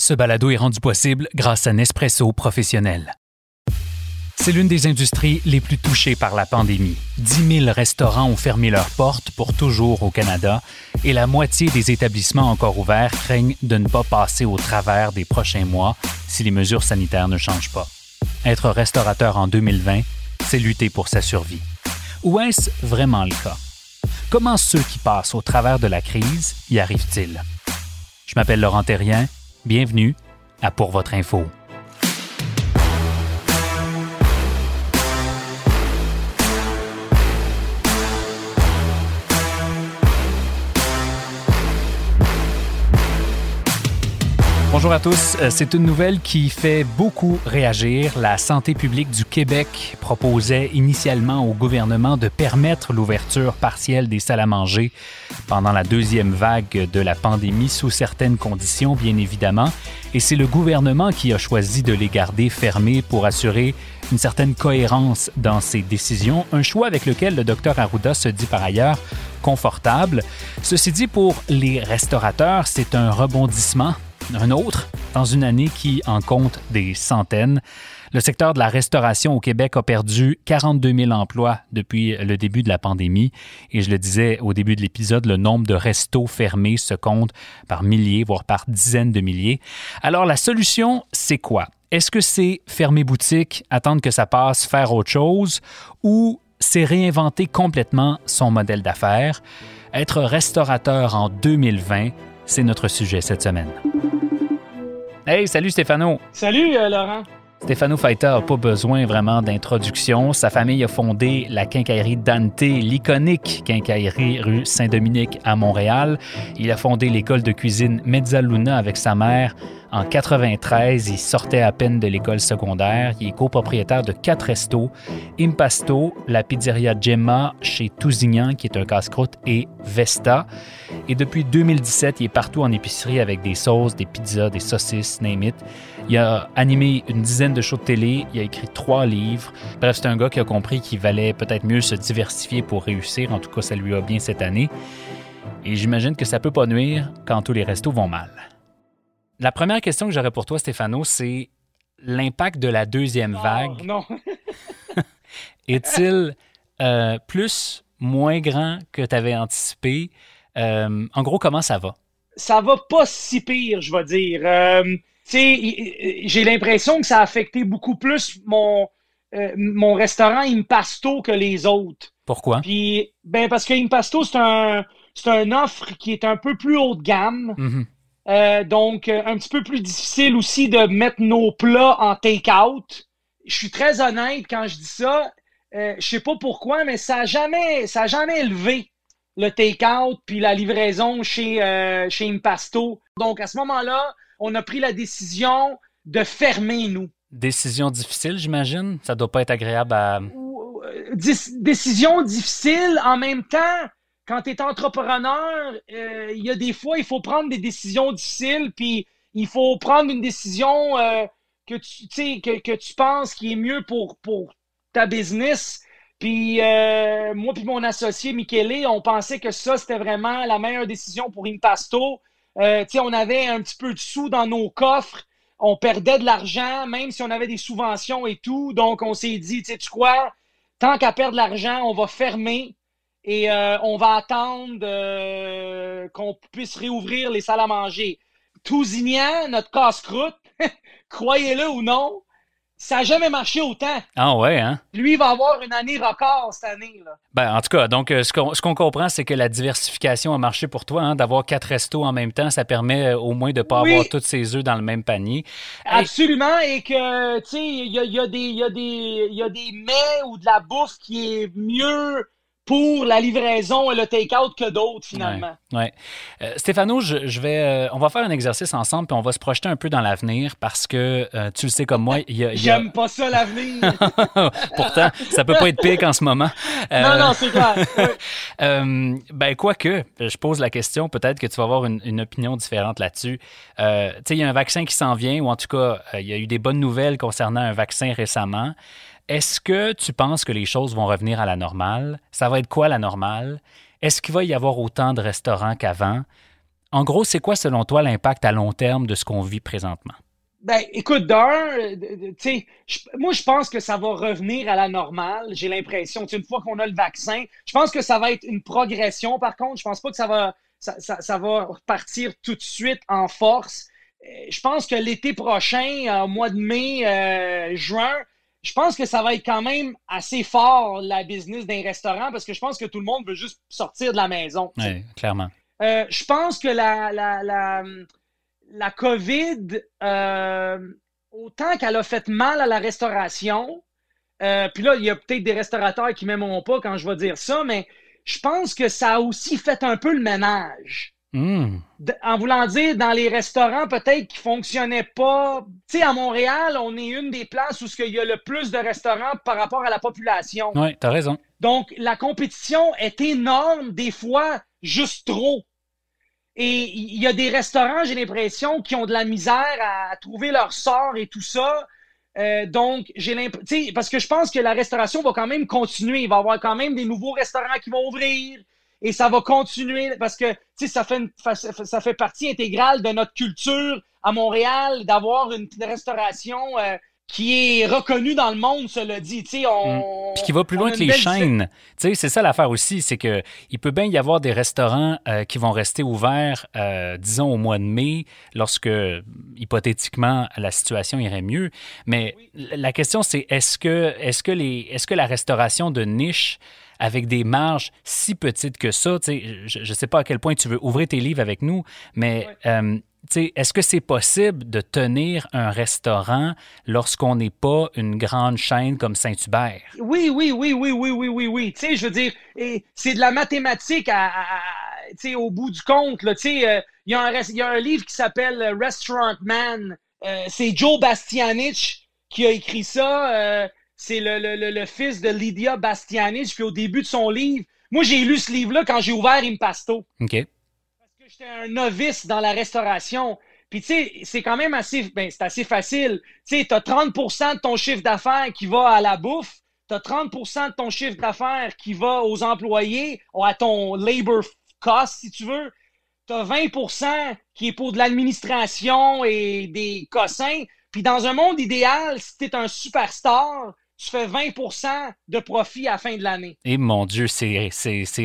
Ce balado est rendu possible grâce à Nespresso Professionnel. C'est l'une des industries les plus touchées par la pandémie. 10 000 restaurants ont fermé leurs portes pour toujours au Canada et la moitié des établissements encore ouverts craignent de ne pas passer au travers des prochains mois si les mesures sanitaires ne changent pas. Être restaurateur en 2020, c'est lutter pour sa survie. Ou est-ce vraiment le cas? Comment ceux qui passent au travers de la crise y arrivent-ils? Je m'appelle Laurent Terrien. Bienvenue à Pour votre info. Bonjour à tous. Euh, C'est une nouvelle qui fait beaucoup réagir. La santé publique du Québec proposait initialement au gouvernement de permettre l'ouverture partielle des salles à manger pendant la deuxième vague de la pandémie sous certaines conditions, bien évidemment. Et c'est le gouvernement qui a choisi de les garder fermées pour assurer une certaine cohérence dans ses décisions, un choix avec lequel le docteur Arruda se dit par ailleurs confortable. Ceci dit, pour les restaurateurs, c'est un rebondissement un autre dans une année qui en compte des centaines. Le secteur de la restauration au Québec a perdu 42 000 emplois depuis le début de la pandémie. Et je le disais au début de l'épisode, le nombre de restos fermés se compte par milliers, voire par dizaines de milliers. Alors la solution, c'est quoi? Est-ce que c'est fermer boutique, attendre que ça passe, faire autre chose, ou c'est réinventer complètement son modèle d'affaires? Être restaurateur en 2020, c'est notre sujet cette semaine. Hey, salut Stéphano. Salut euh, Laurent. Stéphano Faita n'a pas besoin vraiment d'introduction. Sa famille a fondé la quincaillerie Dante, l'iconique quincaillerie rue Saint-Dominique à Montréal. Il a fondé l'école de cuisine Mezzaluna avec sa mère. En 93, il sortait à peine de l'école secondaire. Il est copropriétaire de quatre restos, Impasto, la pizzeria Gemma chez Tousignan, qui est un casse-croûte, et Vesta. Et depuis 2017, il est partout en épicerie avec des sauces, des pizzas, des saucisses, name it. Il a animé une dizaine de shows de télé, il a écrit trois livres. Bref, c'est un gars qui a compris qu'il valait peut-être mieux se diversifier pour réussir. En tout cas, ça lui va bien cette année. Et j'imagine que ça peut pas nuire quand tous les restos vont mal. La première question que j'aurais pour toi, Stéphano, c'est l'impact de la deuxième vague. Oh, non. Est-il euh, plus, moins grand que tu avais anticipé? Euh, en gros, comment ça va? Ça va pas si pire, je vais dire. Euh, j'ai l'impression que ça a affecté beaucoup plus mon, euh, mon restaurant Impasto que les autres. Pourquoi? Puis, ben, parce que Impasto, c'est un, c'est un offre qui est un peu plus haut de gamme. Mhm. Euh, donc, euh, un petit peu plus difficile aussi de mettre nos plats en take-out. Je suis très honnête quand je dis ça. Euh, je sais pas pourquoi, mais ça a jamais, ça a jamais élevé le take-out puis la livraison chez, chez Impasto. Donc, à ce moment-là, on a pris la décision de fermer, nous. Décision difficile, j'imagine. Ça doit pas être agréable à. Euh, décision difficile en même temps. Quand tu es entrepreneur, euh, il y a des fois, il faut prendre des décisions difficiles, puis il faut prendre une décision euh, que, tu, que, que tu penses qui est mieux pour, pour ta business. Puis euh, moi puis mon associé Michele, on pensait que ça, c'était vraiment la meilleure décision pour Impasto. Euh, on avait un petit peu de sous dans nos coffres. On perdait de l'argent, même si on avait des subventions et tout. Donc, on s'est dit, tu sais, quoi? Tant qu'à perdre de l'argent, on va fermer et euh, on va attendre euh, qu'on puisse réouvrir les salles à manger. Tousignan, notre casse-croûte, croyez-le ou non, ça n'a jamais marché autant. Ah ouais, hein? Lui, il va avoir une année record cette année. Là. Ben, en tout cas, donc, euh, ce qu'on ce qu'on comprend, c'est que la diversification a marché pour toi, hein, d'avoir quatre restos en même temps. Ça permet euh, au moins de ne pas Oui. avoir tous ses œufs dans le même panier. Absolument, et que, tu sais, il y a, y, a y a des mets ou de la bouffe qui est mieux pour la livraison et le take-out que d'autres, finalement. Ouais. Euh, Stéphano, je, vais, euh, on va faire un exercice ensemble, puis on va se projeter un peu dans l'avenir parce que euh, tu le sais comme moi, il y a. J'aime pas ça, l'avenir. Pourtant, ça peut pas être pire qu'en ce moment. non, non, c'est clair. ben, quoique, je pose la question, peut-être que tu vas avoir une, une opinion différente là-dessus. tu sais, il y a un vaccin qui s'en vient, ou en tout cas, il y a eu des bonnes nouvelles concernant un vaccin récemment. Est-ce que tu penses que les choses vont revenir à la normale? Ça va être quoi la normale? Est-ce qu'il va y avoir autant de restaurants qu'avant? En gros, c'est quoi selon toi l'impact à long terme de ce qu'on vit présentement? Ben, écoute, d'un, tu moi, je pense que ça va revenir à la normale. J'ai l'impression, une fois qu'on a le vaccin, je pense que ça va être une progression. Par contre, je pense pas que ça va, ça, partir tout de suite en force. Euh, je pense que l'été prochain, au mois de mai, euh, juin, je pense que ça va être quand même assez fort, la business d'un restaurant, parce que je pense que tout le monde veut juste sortir de la maison. Oui, clairement. Euh, je pense que la, la, la, la COVID, euh, autant qu'elle a fait mal à la restauration, euh, puis là, il y a peut-être des restaurateurs qui m'aimeront pas quand je vais dire ça, mais je pense que ça a aussi fait un peu le ménage. Hmm. En voulant dire, dans les restaurants, peut-être qui fonctionnaient pas. Tu sais, à Montréal, on est une des places où il y a le plus de restaurants par rapport à la population. Oui, tu as raison. Donc, la compétition est énorme, des fois, juste trop. Et il y a des restaurants, j'ai l'impression, qui ont de la misère à trouver leur sort et tout ça. Euh, donc, j'ai l'impression, parce que je pense que la restauration va quand même continuer. Il va y avoir quand même des nouveaux restaurants qui vont ouvrir et ça va continuer parce que ça fait, ça fait partie intégrale de notre culture à Montréal d'avoir une restauration euh, qui est reconnue dans le monde, cela dit. On, mm. Puis qui va plus loin que les chaînes. C'est ça l'affaire aussi, c'est que il peut bien y avoir des restaurants euh, qui vont rester ouverts, euh, disons, au mois de mai, lorsque, hypothétiquement, la situation irait mieux. Mais la question, c'est est-ce que, est -ce que, les, est -ce que la restauration de niche avec des marges si petites que ça. Je ne sais pas à quel point tu veux ouvrir tes livres avec nous, mais euh, est-ce que c'est possible de tenir un restaurant lorsqu'on n'est pas une grande chaîne comme Saint-Hubert? Oui, oui, oui, oui, oui, oui, oui, oui. Tu sais, je veux dire, c'est de la mathématique à, au bout du compte. Tu sais, euh, il y, y, a un livre qui s'appelle Restaurant Man. Euh, c'est Joe Bastianich qui a écrit ça c'est le, fils de Lydia Bastianich. Puis au début de son livre, moi, j'ai lu ce livre-là quand j'ai ouvert Impasto. OK. Parce que j'étais un novice dans la restauration. Puis, tu sais, c'est quand même assez, ben, c'est assez facile. Tu sais, tu as 30% de ton chiffre d'affaires qui va à la bouffe. Tu as 30% de ton chiffre d'affaires qui va aux employés, à ton labor cost, si tu veux. Tu as 20% qui est pour de l'administration et des cossins. Puis dans un monde idéal, si tu es un superstar, tu fais 20% de profit à la fin de l'année. Et mon Dieu, c'est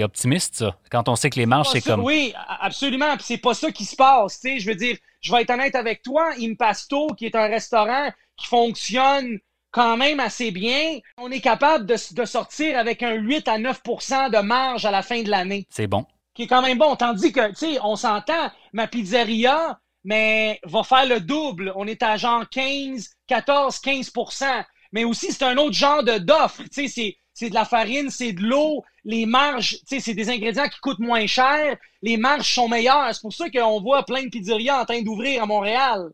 optimiste, ça. Quand on sait que les marges, c'est comme. Oui, absolument. Puis c'est pas ça qui se passe. Je veux dire, je vais être honnête avec toi. Impasto, qui est un restaurant qui fonctionne quand même assez bien, on est capable de, de sortir avec un 8 à 9% de marge à la fin de l'année. C'est bon. Qui est quand même bon. Tandis que, tu sais, on s'entend, ma pizzeria, mais va faire le double. On est à genre 15, 14, 15 mais aussi c'est un autre genre d'offre. Sais, c'est de la farine, c'est de l'eau, les marges, c'est des ingrédients qui coûtent moins cher, les marges sont meilleures. C'est pour ça qu'on voit plein de pizzerias en train d'ouvrir à Montréal.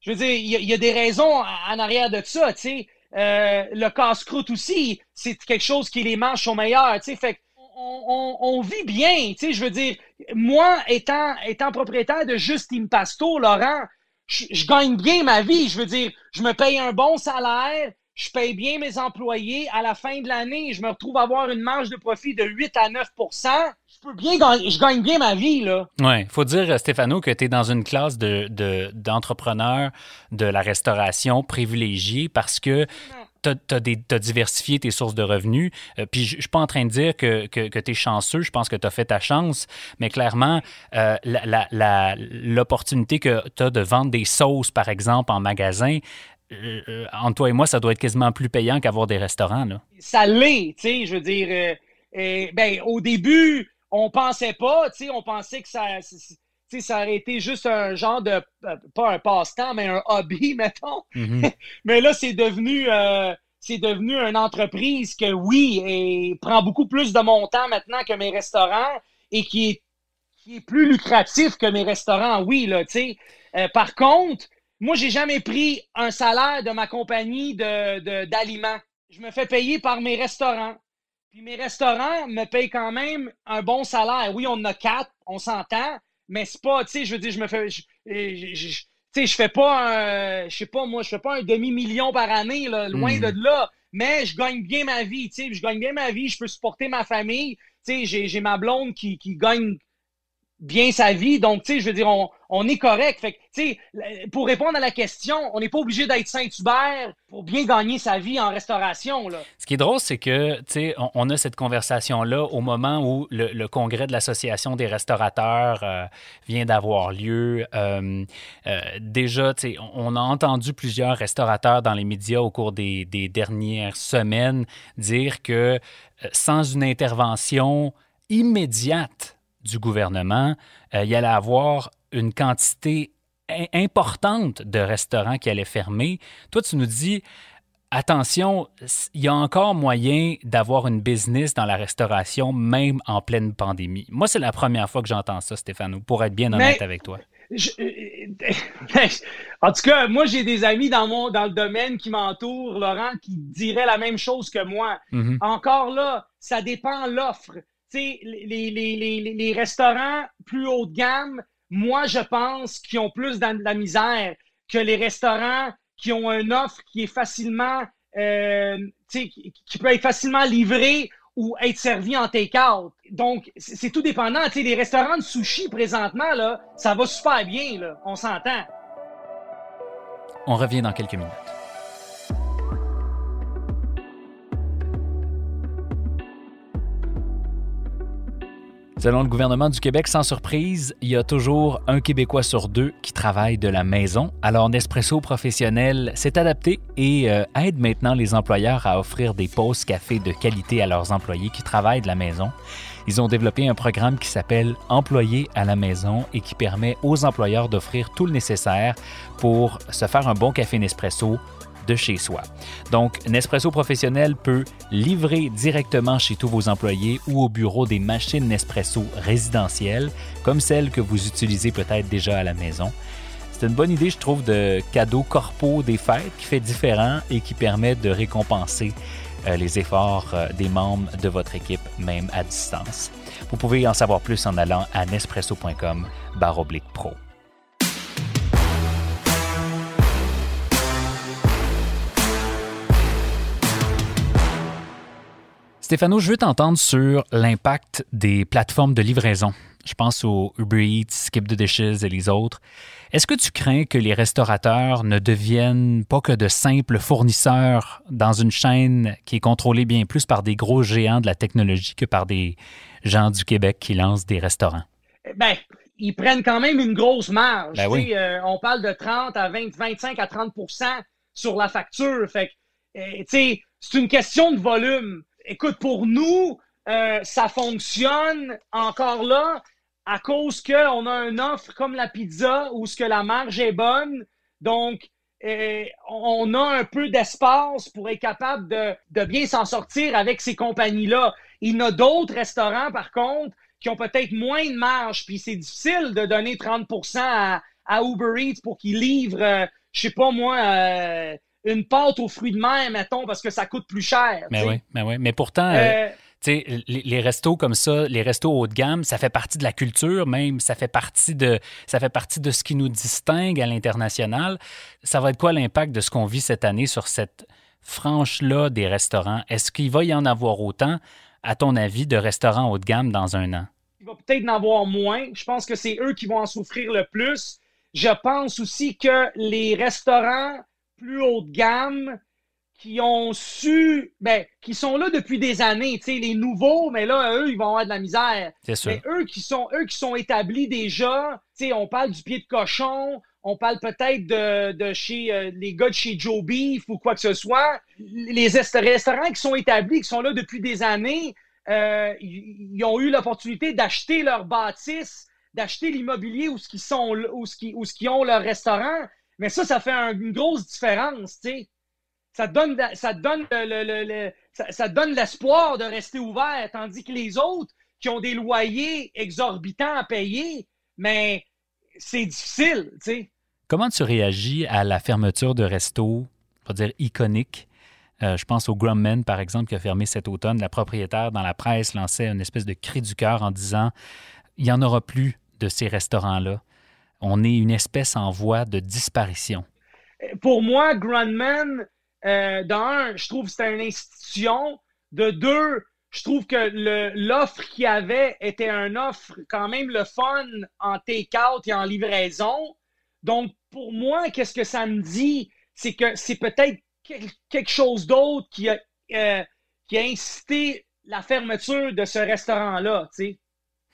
Je veux dire, il y, a des raisons en arrière de ça, tu sais. Euh, le casse-croûte aussi, c'est quelque chose qui les marges sont meilleures, tu sais. Fait on, vit bien, tu sais, je veux dire, moi, étant, étant propriétaire de Juste Impasto, Laurent, je, gagne bien ma vie. Je veux dire, je me paye un bon salaire, je paye bien mes employés. À la fin de l'année, je me retrouve à avoir une marge de profit de 8 à 9% Je peux bien gagner, je gagne bien ma vie, là. Oui, il faut dire, Stéphano, que tu es dans une classe d'entrepreneurs de, de, la restauration privilégiée parce que tu as, diversifié tes sources de revenus. Euh, puis je ne suis pas en train de dire que, que, tu es chanceux, je pense que tu as fait ta chance, mais clairement, euh, l'opportunité que tu as de vendre des sauces, par exemple, en magasin, euh, entre toi et moi, ça doit être quasiment plus payant qu'avoir des restaurants. Ça l'est, tu sais, je veux dire. ben, au début, on pensait pas, tu sais, on pensait que ça ça aurait été juste un genre de, euh, pas un passe-temps, mais un hobby, mettons. Mm-hmm. mais là, c'est devenu, euh, c'est devenu une entreprise que, oui, et prend beaucoup plus de mon temps maintenant que mes restaurants et qui est, qui est plus lucratif que mes restaurants, oui, là, tu sais. Euh, par contre, moi, j'ai jamais pris un salaire de ma compagnie d'aliments. De, je me fais payer par mes restaurants. Puis mes restaurants me payent quand même un bon salaire. Oui, on en a quatre, on s'entend, mais c'est pas, tu sais, je veux dire, je me fais. Je, je, tu sais, je fais pas un, je sais pas, moi, je fais pas un demi-million par année, là, loin hmm. de là, mais je gagne bien ma vie, tu sais, je gagne bien ma vie, je peux supporter ma famille, tu sais, j'ai ma blonde qui, qui gagne bien sa vie. Donc, tu sais, je veux dire, on, est correct. Fait tu sais, pour répondre à la question, on n'est pas obligé d'être Saint-Hubert pour bien gagner sa vie en restauration. Là. Ce qui est drôle, c'est que, tu sais, on, a cette conversation-là au moment où le, congrès de l'Association des restaurateurs euh, vient d'avoir lieu. Euh, euh, déjà, tu sais, on a entendu plusieurs restaurateurs dans les médias au cours des dernières semaines dire que sans une intervention immédiate du gouvernement, euh, il y allait avoir une quantité importante de restaurants qui allaient fermer. Toi, tu nous dis, attention, il y a encore moyen d'avoir une business dans la restauration, même en pleine pandémie. Moi, c'est la première fois que j'entends ça, Stéphane, pour être bien honnête avec toi. en tout cas, moi, j'ai des amis dans, mon, dans le domaine qui m'entourent, Laurent, qui diraient la même chose que moi. Mm-hmm. Encore là, ça dépend l'offre les, les, les, restaurants plus haut de gamme, moi, je pense qu'ils ont plus de la misère que les restaurants qui ont une offre qui est facilement, euh, qui, peut être facilement livrée ou être servi en take-out. Donc, c'est tout dépendant. les restaurants de sushi, présentement, là, ça va super bien, là, on s'entend. On revient dans quelques minutes. Selon le gouvernement du Québec, sans surprise, il y a toujours un Québécois sur deux qui travaille de la maison. Alors Nespresso Professionnel s'est adapté et euh, aide maintenant les employeurs à offrir des pauses café de qualité à leurs employés qui travaillent de la maison. Ils ont développé un programme qui s'appelle Employés à la maison et qui permet aux employeurs d'offrir tout le nécessaire pour se faire un bon café Nespresso de chez soi. Donc, Nespresso Professionnel peut livrer directement chez tous vos employés ou au bureau des machines Nespresso résidentielles, comme celles que vous utilisez peut-être déjà à la maison. C'est une bonne idée, je trouve, de cadeau corpo des fêtes qui fait différent et qui permet de récompenser euh, les efforts euh, des membres de votre équipe, même à distance. Vous pouvez en savoir plus en allant à nespresso.com Stéphano, je veux t'entendre sur l'impact des plateformes de livraison. Je pense aux Uber Eats, Skip the Dishes et les autres. Est-ce que tu crains que les restaurateurs ne deviennent pas que de simples fournisseurs dans une chaîne qui est contrôlée bien plus par des gros géants de la technologie que par des gens du Québec qui lancent des restaurants? Eh ben, ils prennent quand même une grosse marge. Ben euh, on parle de 30 à 20, 25 à 30% sur la facture. Fait euh, c'est une question de volume écoute, pour nous, euh, ça fonctionne encore là à cause qu'on a une offre comme la pizza où ce que la marge est bonne. Donc, euh, on a un peu d'espace pour être capable de, bien s'en sortir avec ces compagnies-là. Il y en a d'autres restaurants, par contre, qui ont peut-être moins de marge, puis c'est difficile de donner 30% à, Uber Eats pour qu'ils livrent, euh, je sais pas moi, une pâte aux fruits de mer, mettons, parce que ça coûte plus cher. Mais oui, mais oui. Mais pourtant, euh, euh, les, les, restos comme ça, les restos haut de gamme, ça fait partie de la culture même, ça fait partie de, ça fait partie de ce qui nous distingue à l'international. Ça va être quoi l'impact de ce qu'on vit cette année sur cette frange-là des restaurants? Est-ce qu'il va y en avoir autant, à ton avis, de restaurants haut de gamme dans un an? Il va peut-être en avoir moins. Je pense que c'est eux qui vont en souffrir le plus. Je pense aussi que les restaurants plus haut de gamme qui ont su, ben, qui sont là depuis des années, tu sais, les nouveaux, mais là, eux, ils vont avoir de la misère. C'est sûr. Mais eux qui sont, eux qui sont établis déjà, tu sais, on parle du pied de cochon, on parle peut-être de, de, chez euh, les gars de chez Joe Beef ou quoi que ce soit. Les restaurants qui sont établis, qui sont là depuis des années, euh, ils ont eu l'opportunité d'acheter leur bâtisse, d'acheter l'immobilier où ce qu'ils sont, où ce qui, où ce qu'ils ont leur restaurant. Mais ça, ça fait une grosse différence, tu sais. ça donne, ça donne le, ça, donne l'espoir de rester ouvert, tandis que les autres qui ont des loyers exorbitants à payer, mais c'est difficile, tu sais. Comment tu réagis à la fermeture de restos, on va dire iconiques? Euh, je pense au Grumman, par exemple, qui a fermé cet automne. La propriétaire, dans la presse, lançait une espèce de cri du cœur en disant il n'y en aura plus de ces restaurants-là. On est une espèce en voie de disparition. Pour moi, Grumman, euh, d'un, je trouve que c'était une institution. De deux, je trouve que l'offre qu'il y avait était une offre quand même le fun en take-out et en livraison. Donc, pour moi, qu'est-ce que ça me dit? C'est que c'est peut-être quelque chose d'autre qui a, euh, qui a incité la fermeture de ce restaurant-là.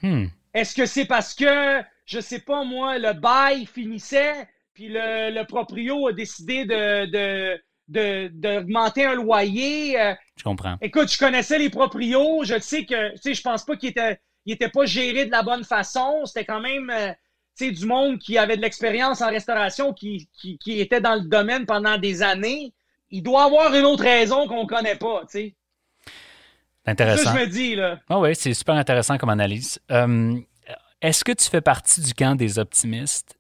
Hmm. Est-ce que c'est parce que, je sais pas moi, le bail finissait, puis le, le proprio a décidé de d'augmenter un loyer. Euh, je comprends. Écoute, je connaissais les proprios. Je sais que, tu sais, je pense pas qu'ils étaient, ils pas gérés de la bonne façon. C'était quand même, euh, tu sais, du monde qui avait de l'expérience en restauration, qui, qui, qui, était dans le domaine pendant des années. Il doit avoir une autre raison qu'on connaît pas, tu sais. Intéressant. Ça, je me dis, là. Ah oui, c'est super intéressant comme analyse. Euh, est-ce que tu fais partie du camp des optimistes?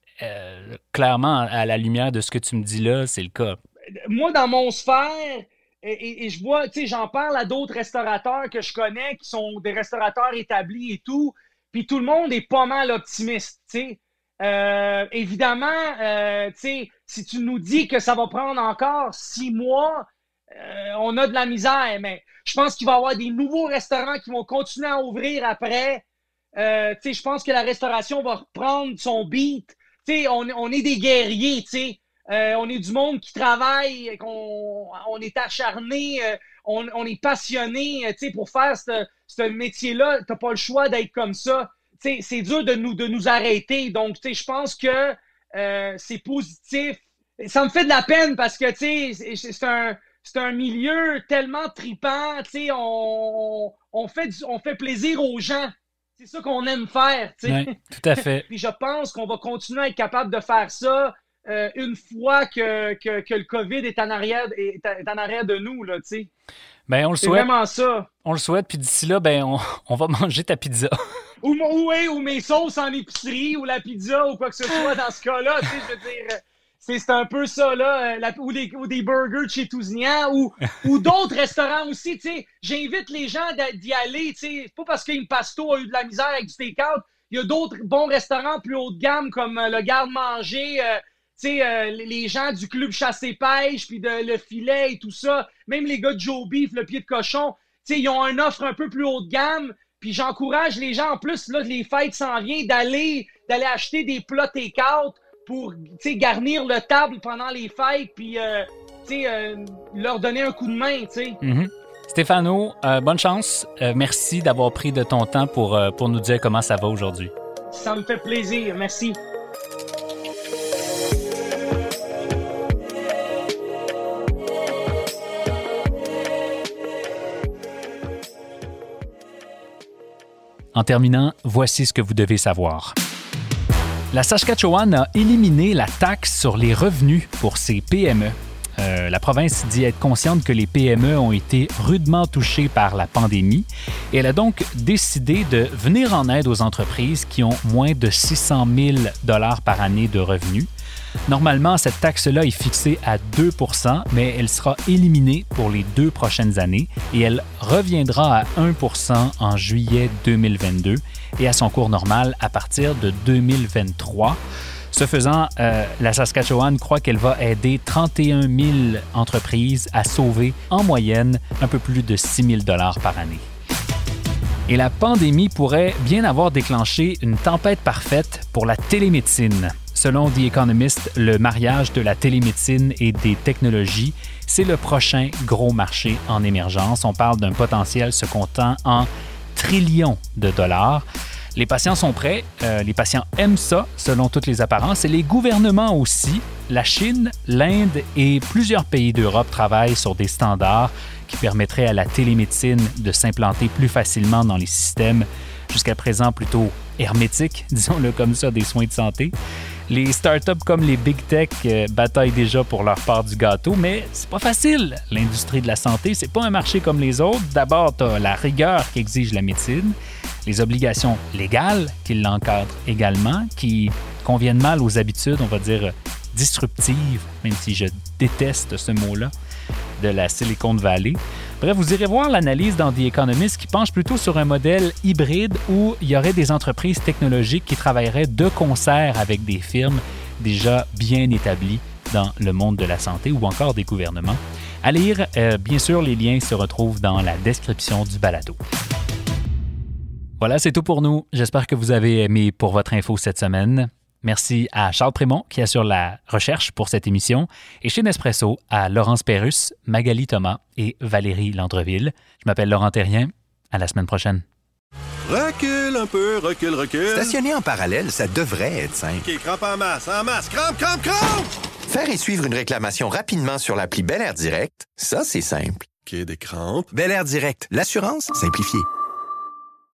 clairement, à la lumière de ce que tu me dis là, c'est le cas moi, dans mon sphère, et, je vois, tu sais, j'en parle à d'autres restaurateurs que je connais qui sont des restaurateurs établis et tout, puis tout le monde est pas mal optimiste, tu sais. Euh, évidemment, euh, tu sais, si tu nous dis que ça va prendre encore six mois, euh, on a de la misère, mais je pense qu'il va y avoir des nouveaux restaurants qui vont continuer à ouvrir après. Tu sais, je pense que la restauration va reprendre son beat. Tu sais, on, on est des guerriers, tu sais. Euh, on est du monde qui travaille, qu'on on est acharné, euh, on, est passionné euh, pour faire ce métier-là. Tu n'as pas le choix d'être comme ça. C'est dur de nous, de nous arrêter. Donc, je pense que c'est positif. Ça me fait de la peine parce que c'est un, un milieu tellement tripant. On, on, fait on fait plaisir aux gens. C'est ça qu'on aime faire. tout à fait. Puis je pense qu'on va continuer à être capable de faire ça euh, une fois que, que, le COVID est en arrière, est, en arrière de nous, là, tu sais. Ben, on le souhaite. C'est vraiment ça. On le souhaite, puis d'ici là, ben, on, on, va manger ta pizza. ou, ou, ou, mes sauces en épicerie, ou la pizza, ou quoi que ce soit dans ce cas-là, tu sais, je veux dire. C'est un peu ça, là, euh, ou, des, ou des burgers de chez Tousignan, ou, ou d'autres restaurants aussi, tu sais. J'invite les gens d'y aller, tu sais. Pas parce qu'une Pasto a eu de la misère avec du steak-out. Il y a d'autres bons restaurants plus haut de gamme, comme euh, le Garde-Manger, euh, les gens du club chasse-pêche, puis de le filet et tout ça, même les gars de Joe Beef, le pied de cochon, ils ont une offre un peu plus haut de gamme. Puis j'encourage les gens, en plus, là, les fêtes s'en viennent, d'aller, d'aller acheter des plats take-out pour garnir le table pendant les fêtes, puis euh, euh, leur donner un coup de main. Mm-hmm. Stéphano, bonne chance. merci d'avoir pris de ton temps pour, pour nous dire comment ça va aujourd'hui. Ça me fait plaisir. Merci. En terminant, voici ce que vous devez savoir. La Saskatchewan a éliminé la taxe sur les revenus pour ses PME. Euh, la province dit être consciente que les PME ont été rudement touchées par la pandémie et elle a donc décidé de venir en aide aux entreprises qui ont moins de 600 000 dollars par année de revenus. Normalement, cette taxe-là est fixée à 2% mais elle sera éliminée pour les deux prochaines années et elle reviendra à 1% en juillet 2022 et à son cours normal à partir de 2023. Ce faisant, euh, la Saskatchewan croit qu'elle va aider 31 000 entreprises à sauver en moyenne un peu plus de 6 000 dollars par année. Et la pandémie pourrait bien avoir déclenché une tempête parfaite pour la télémédecine. Selon The Economist, le mariage de la télémédecine et des technologies, c'est le prochain gros marché en émergence. On parle d'un potentiel se comptant en trillions de dollars. Les patients sont prêts, euh, les patients aiment ça selon toutes les apparences et les gouvernements aussi. La Chine, l'Inde et plusieurs pays d'Europe travaillent sur des standards qui permettraient à la télémédecine de s'implanter plus facilement dans les systèmes jusqu'à présent plutôt hermétiques, disons-le comme ça, des soins de santé. Les startups comme les big tech euh, bataillent déjà pour leur part du gâteau, mais c'est pas facile. L'industrie de la santé, c'est pas un marché comme les autres. D'abord, tu as la rigueur qu'exige la médecine, les obligations légales qui l'encadrent également, qui conviennent mal aux habitudes, on va dire, disruptives, même si je déteste ce mot-là, de la Silicon Valley. Vous irez voir l'analyse dans The Economist qui penche plutôt sur un modèle hybride où il y aurait des entreprises technologiques qui travailleraient de concert avec des firmes déjà bien établies dans le monde de la santé ou encore des gouvernements. À lire, euh, bien sûr, les liens se retrouvent dans la description du balado. Voilà, c'est tout pour nous. J'espère que vous avez aimé pour votre info cette semaine. Merci à Charles Prémont qui assure la recherche pour cette émission et chez Nespresso à Laurence Perrus, Magali Thomas et Valérie Landreville. Je m'appelle Laurent Terrien. À la semaine prochaine. Recule un peu, recule, recule. Stationner en parallèle, ça devrait être simple. OK, crampe en masse, en masse, crampe, crampe, crampe! Faire et suivre une réclamation rapidement sur l'appli Bel Air Direct, ça, c'est simple. OK, des crampes. Bel Air Direct, l'assurance simplifiée.